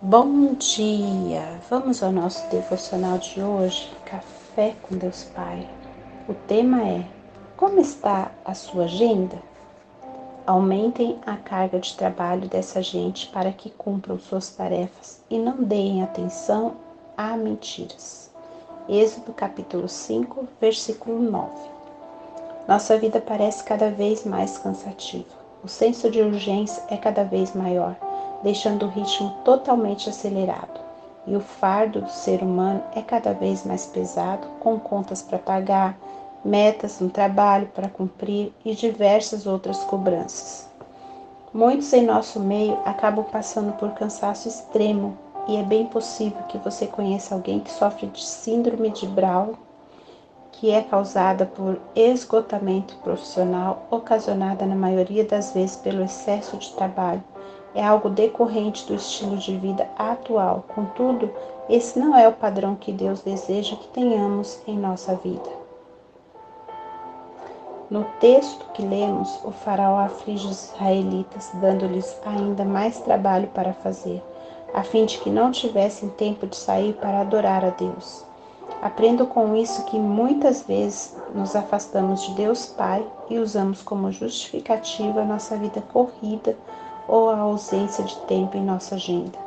Bom dia! Vamos ao nosso devocional de hoje, Café com Deus Pai. O tema é: Como está a sua agenda? Aumentem a carga de trabalho dessa gente para que cumpram suas tarefas e não deem atenção a mentiras. Êxodo capítulo 5, versículo 9. Nossa vida parece cada vez mais cansativa. O senso de urgência é cada vez maior deixando o ritmo totalmente acelerado. E o fardo do ser humano é cada vez mais pesado, com contas para pagar, metas no trabalho para cumprir e diversas outras cobranças. Muitos em nosso meio acabam passando por cansaço extremo e é bem possível que você conheça alguém que sofre de síndrome de Brown, que é causada por esgotamento profissional, ocasionada na maioria das vezes pelo excesso de trabalho é algo decorrente do estilo de vida atual. Contudo, esse não é o padrão que Deus deseja que tenhamos em nossa vida. No texto que lemos, o faraó aflige os israelitas, dando-lhes ainda mais trabalho para fazer, a fim de que não tivessem tempo de sair para adorar a Deus. Aprendo com isso que muitas vezes nos afastamos de Deus Pai e usamos como justificativa nossa vida corrida ou a ausência de tempo em nossa agenda.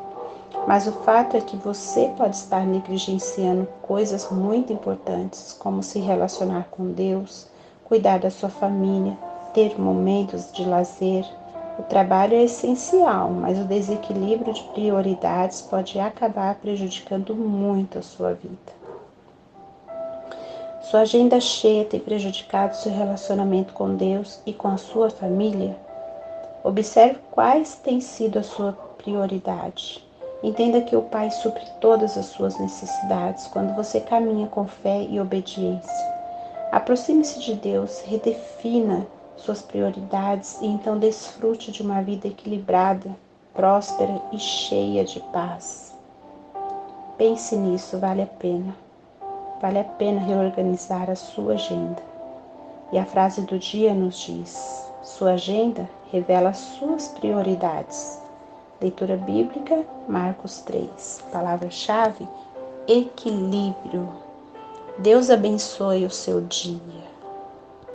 Mas o fato é que você pode estar negligenciando coisas muito importantes, como se relacionar com Deus, cuidar da sua família, ter momentos de lazer. O trabalho é essencial, mas o desequilíbrio de prioridades pode acabar prejudicando muito a sua vida. Sua agenda cheia tem prejudicado seu relacionamento com Deus e com a sua família? Observe quais têm sido a sua prioridade. Entenda que o Pai supre todas as suas necessidades quando você caminha com fé e obediência. Aproxime-se de Deus, redefina suas prioridades e então desfrute de uma vida equilibrada, próspera e cheia de paz. Pense nisso, vale a pena. Vale a pena reorganizar a sua agenda. E a frase do dia nos diz: sua agenda revela suas prioridades. Leitura bíblica, Marcos 3. Palavra-chave: equilíbrio. Deus abençoe o seu dia.